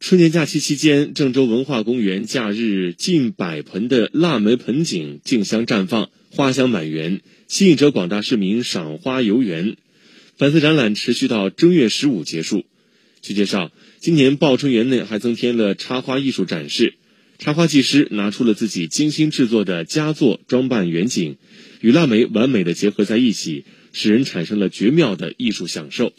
春节假期期间，郑州文化公园假日近百盆的腊梅盆景竞相绽放，花香满园，吸引着广大市民赏花游园。本次展览持续到正月十五结束。据介绍，今年报春园内还增添了插花艺术展示。插花技师拿出了自己精心制作的佳作，装扮园景，与腊梅完美的结合在一起，使人产生了绝妙的艺术享受。